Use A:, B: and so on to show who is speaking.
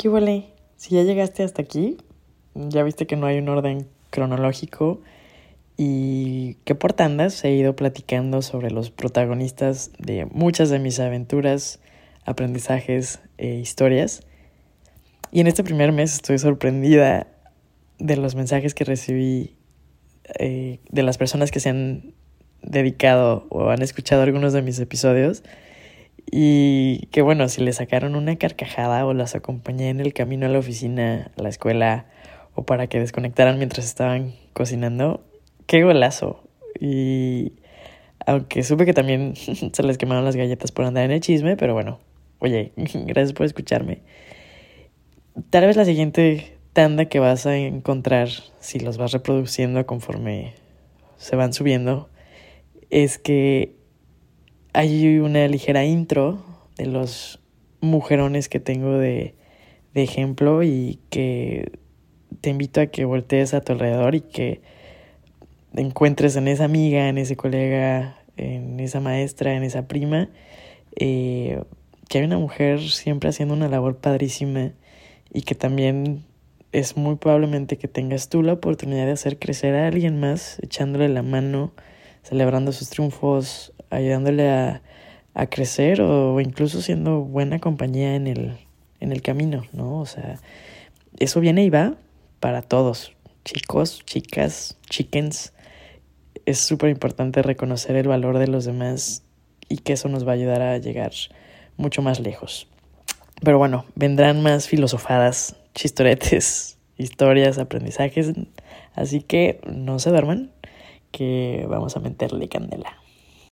A: ¿Qué huele? Si ya llegaste hasta aquí, ya viste que no hay un orden cronológico y que por tandas he ido platicando sobre los protagonistas de muchas de mis aventuras, aprendizajes e historias. Y en este primer mes estoy sorprendida de los mensajes que recibí eh, de las personas que se han dedicado o han escuchado algunos de mis episodios y que bueno, si le sacaron una carcajada o las acompañé en el camino a la oficina, a la escuela o para que desconectaran mientras estaban cocinando, qué golazo. Y aunque supe que también se les quemaron las galletas por andar en el chisme, pero bueno, oye, gracias por escucharme. Tal vez la siguiente tanda que vas a encontrar, si los vas reproduciendo conforme se van subiendo, es que hay una ligera intro de los mujerones que tengo de, de ejemplo y que te invito a que voltees a tu alrededor y que encuentres en esa amiga, en ese colega, en esa maestra, en esa prima, eh, que hay una mujer siempre haciendo una labor padrísima y que también es muy probablemente que tengas tú la oportunidad de hacer crecer a alguien más, echándole la mano, celebrando sus triunfos, ayudándole a, a crecer o incluso siendo buena compañía en el, en el camino, ¿no? O sea, eso viene y va para todos, chicos, chicas, chickens. Es súper importante reconocer el valor de los demás y que eso nos va a ayudar a llegar mucho más lejos. Pero bueno, vendrán más filosofadas, chistoretes, historias, aprendizajes. Así que no se duerman, que vamos a meterle candela.